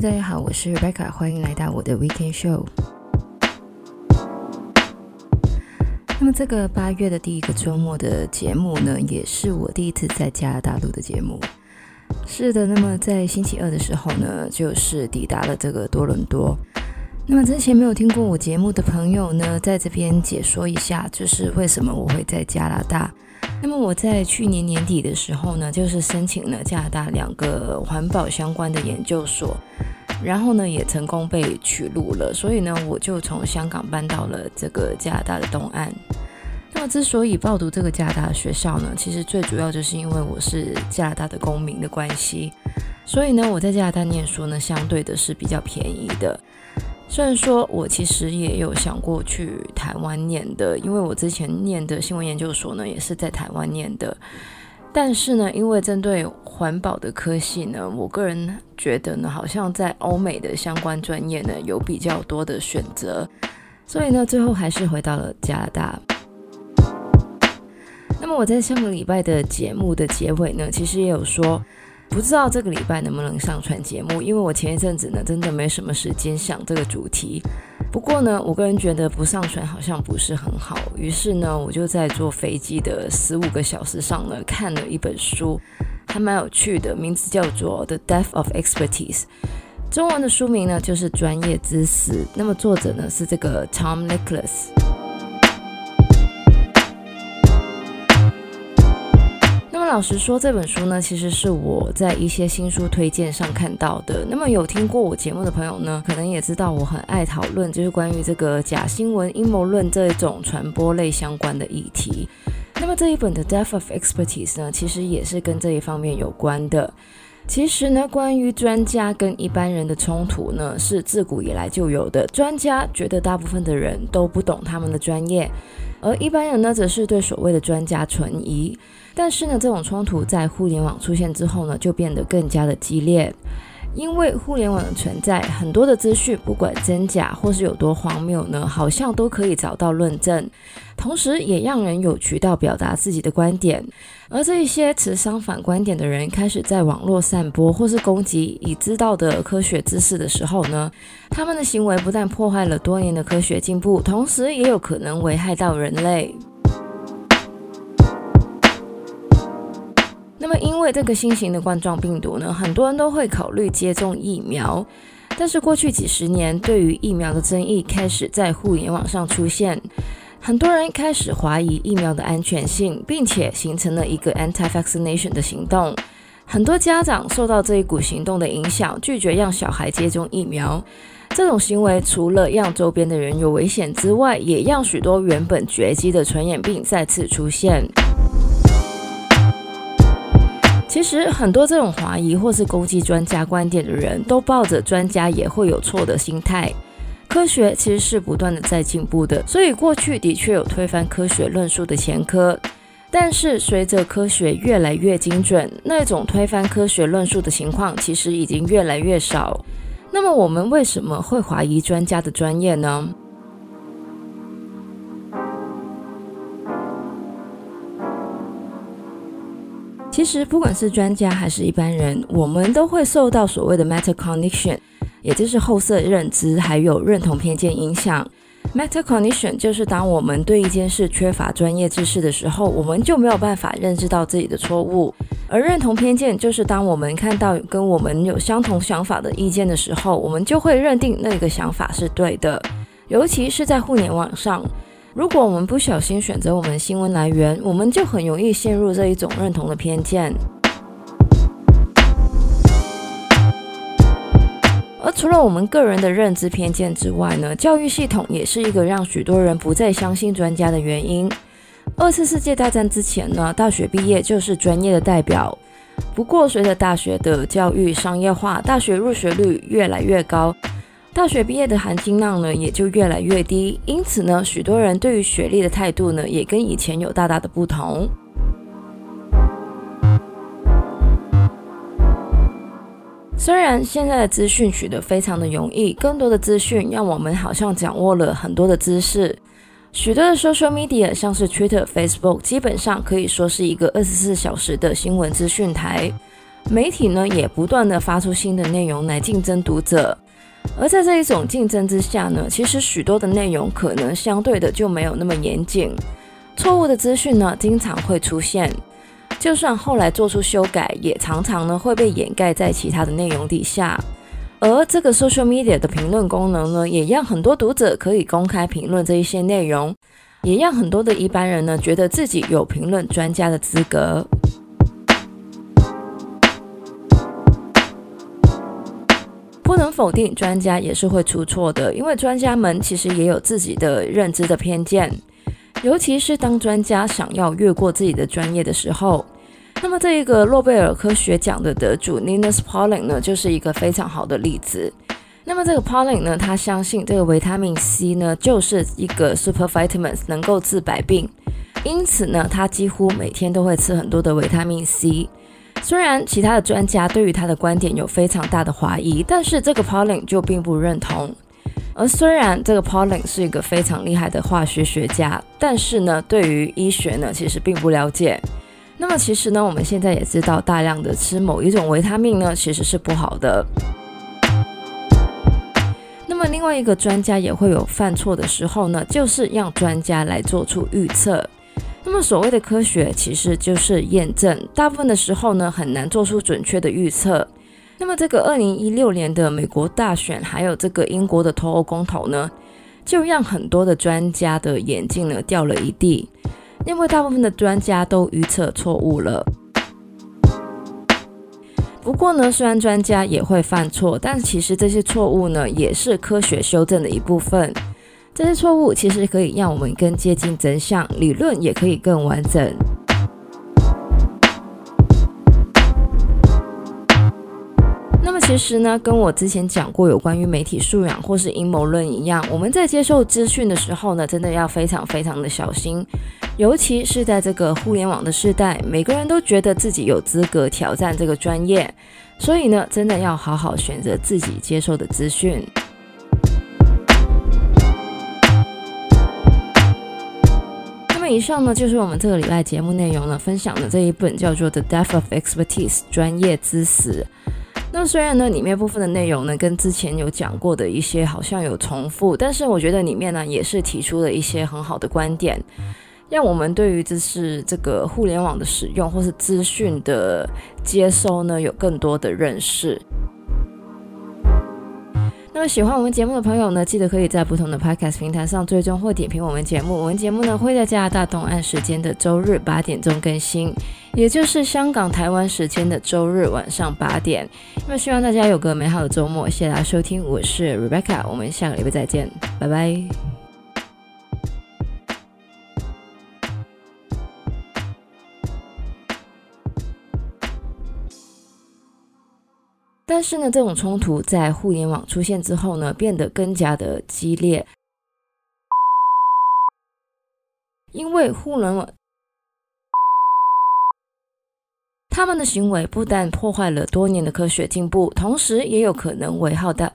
大家好，我是 Rebecca，欢迎来到我的 Weekend Show。那么这个八月的第一个周末的节目呢，也是我第一次在加拿大录的节目。是的，那么在星期二的时候呢，就是抵达了这个多伦多。那么之前没有听过我节目的朋友呢，在这边解说一下，就是为什么我会在加拿大。那么我在去年年底的时候呢，就是申请了加拿大两个环保相关的研究所，然后呢也成功被取录了，所以呢我就从香港搬到了这个加拿大的东岸。那么之所以报读这个加拿大的学校呢，其实最主要就是因为我是加拿大的公民的关系，所以呢我在加拿大念书呢，相对的是比较便宜的。虽然说我其实也有想过去台湾念的，因为我之前念的新闻研究所呢也是在台湾念的，但是呢，因为针对环保的科系呢，我个人觉得呢，好像在欧美的相关专业呢有比较多的选择，所以呢，最后还是回到了加拿大。那么我在上个礼拜的节目的结尾呢，其实也有说。不知道这个礼拜能不能上传节目，因为我前一阵子呢，真的没什么时间想这个主题。不过呢，我个人觉得不上传好像不是很好，于是呢，我就在坐飞机的十五个小时上呢，看了一本书，还蛮有趣的，名字叫做《The Death of Expertise》，中文的书名呢就是《专业之死》。那么作者呢是这个 Tom Nicholas。老实说，这本书呢，其实是我在一些新书推荐上看到的。那么有听过我节目的朋友呢，可能也知道我很爱讨论，就是关于这个假新闻、阴谋论这种传播类相关的议题。那么这一本的《Death of Expertise》呢，其实也是跟这一方面有关的。其实呢，关于专家跟一般人的冲突呢，是自古以来就有的。专家觉得大部分的人都不懂他们的专业，而一般人呢，则是对所谓的专家存疑。但是呢，这种冲突在互联网出现之后呢，就变得更加的激烈。因为互联网的存在，很多的资讯不管真假或是有多荒谬呢，好像都可以找到论证，同时也让人有渠道表达自己的观点。而这一些持相反观点的人开始在网络散播或是攻击已知道的科学知识的时候呢，他们的行为不但破坏了多年的科学进步，同时也有可能危害到人类。那么，因为这个新型的冠状病毒呢，很多人都会考虑接种疫苗。但是过去几十年，对于疫苗的争议开始在互联网上出现，很多人开始怀疑疫苗的安全性，并且形成了一个 anti-vaccination 的行动。很多家长受到这一股行动的影响，拒绝让小孩接种疫苗。这种行为除了让周边的人有危险之外，也让许多原本绝迹的传染病再次出现。其实很多这种怀疑或是攻击专家观点的人都抱着专家也会有错的心态。科学其实是不断的在进步的，所以过去的确有推翻科学论述的前科。但是随着科学越来越精准，那种推翻科学论述的情况其实已经越来越少。那么我们为什么会怀疑专家的专业呢？其实，不管是专家还是一般人，我们都会受到所谓的 metacognition，也就是后设认知，还有认同偏见影响。metacognition 就是当我们对一件事缺乏专业知识的时候，我们就没有办法认知到自己的错误；而认同偏见就是当我们看到跟我们有相同想法的意见的时候，我们就会认定那个想法是对的，尤其是在互联网上。如果我们不小心选择我们新闻来源，我们就很容易陷入这一种认同的偏见。而除了我们个人的认知偏见之外呢，教育系统也是一个让许多人不再相信专家的原因。二次世界大战之前呢，大学毕业就是专业的代表。不过，随着大学的教育商业化，大学入学率越来越高。大学毕业的含金量呢，也就越来越低，因此呢，许多人对于学历的态度呢，也跟以前有大大的不同。虽然现在的资讯取得非常的容易，更多的资讯让我们好像掌握了很多的知识，许多的 social media 像是 Twitter、Facebook，基本上可以说是一个二十四小时的新闻资讯台。媒体呢也不断的发出新的内容来竞争读者。而在这一种竞争之下呢，其实许多的内容可能相对的就没有那么严谨，错误的资讯呢经常会出现，就算后来做出修改，也常常呢会被掩盖在其他的内容底下。而这个 social media 的评论功能呢，也让很多读者可以公开评论这一些内容，也让很多的一般人呢觉得自己有评论专家的资格。不能否定，专家也是会出错的，因为专家们其实也有自己的认知的偏见，尤其是当专家想要越过自己的专业的时候。那么，这一个诺贝尔科学奖的得主 Ninus Pauling 呢，就是一个非常好的例子。那么，这个 Pauling 呢，他相信这个维他命 C 呢，就是一个 super vitamins，能够治百病，因此呢，他几乎每天都会吃很多的维他命 C。虽然其他的专家对于他的观点有非常大的怀疑，但是这个 Pauling 就并不认同。而虽然这个 Pauling 是一个非常厉害的化学学家，但是呢，对于医学呢，其实并不了解。那么其实呢，我们现在也知道，大量的吃某一种维他命呢，其实是不好的。那么另外一个专家也会有犯错的时候呢，就是让专家来做出预测。那么所谓的科学，其实就是验证，大部分的时候呢，很难做出准确的预测。那么这个二零一六年的美国大选，还有这个英国的脱欧公投呢，就让很多的专家的眼镜呢掉了一地。因为大部分的专家都预测错误了。不过呢，虽然专家也会犯错，但其实这些错误呢，也是科学修正的一部分。这些错误其实可以让我们更接近真相，理论也可以更完整。那么其实呢，跟我之前讲过有关于媒体素养或是阴谋论一样，我们在接受资讯的时候呢，真的要非常非常的小心。尤其是在这个互联网的时代，每个人都觉得自己有资格挑战这个专业，所以呢，真的要好好选择自己接受的资讯。那以上呢，就是我们这个礼拜节目内容呢，分享的这一本叫做《The Death of Expertise》专业知识。那虽然呢，里面部分的内容呢，跟之前有讲过的一些好像有重复，但是我觉得里面呢，也是提出了一些很好的观点。让我们对于这是这个互联网的使用或是资讯的接收呢，有更多的认识。那么喜欢我们节目的朋友呢，记得可以在不同的 Podcast 平台上追踪或点评我们节目。我们节目呢会在加拿大东岸时间的周日八点钟更新，也就是香港、台湾时间的周日晚上八点。那么希望大家有个美好的周末，谢谢大家收听，我是 Rebecca，我们下个礼拜再见，拜拜。但是呢，这种冲突在互联网出现之后呢，变得更加的激烈，因为互联网他们的行为不但破坏了多年的科学进步，同时也有可能危害到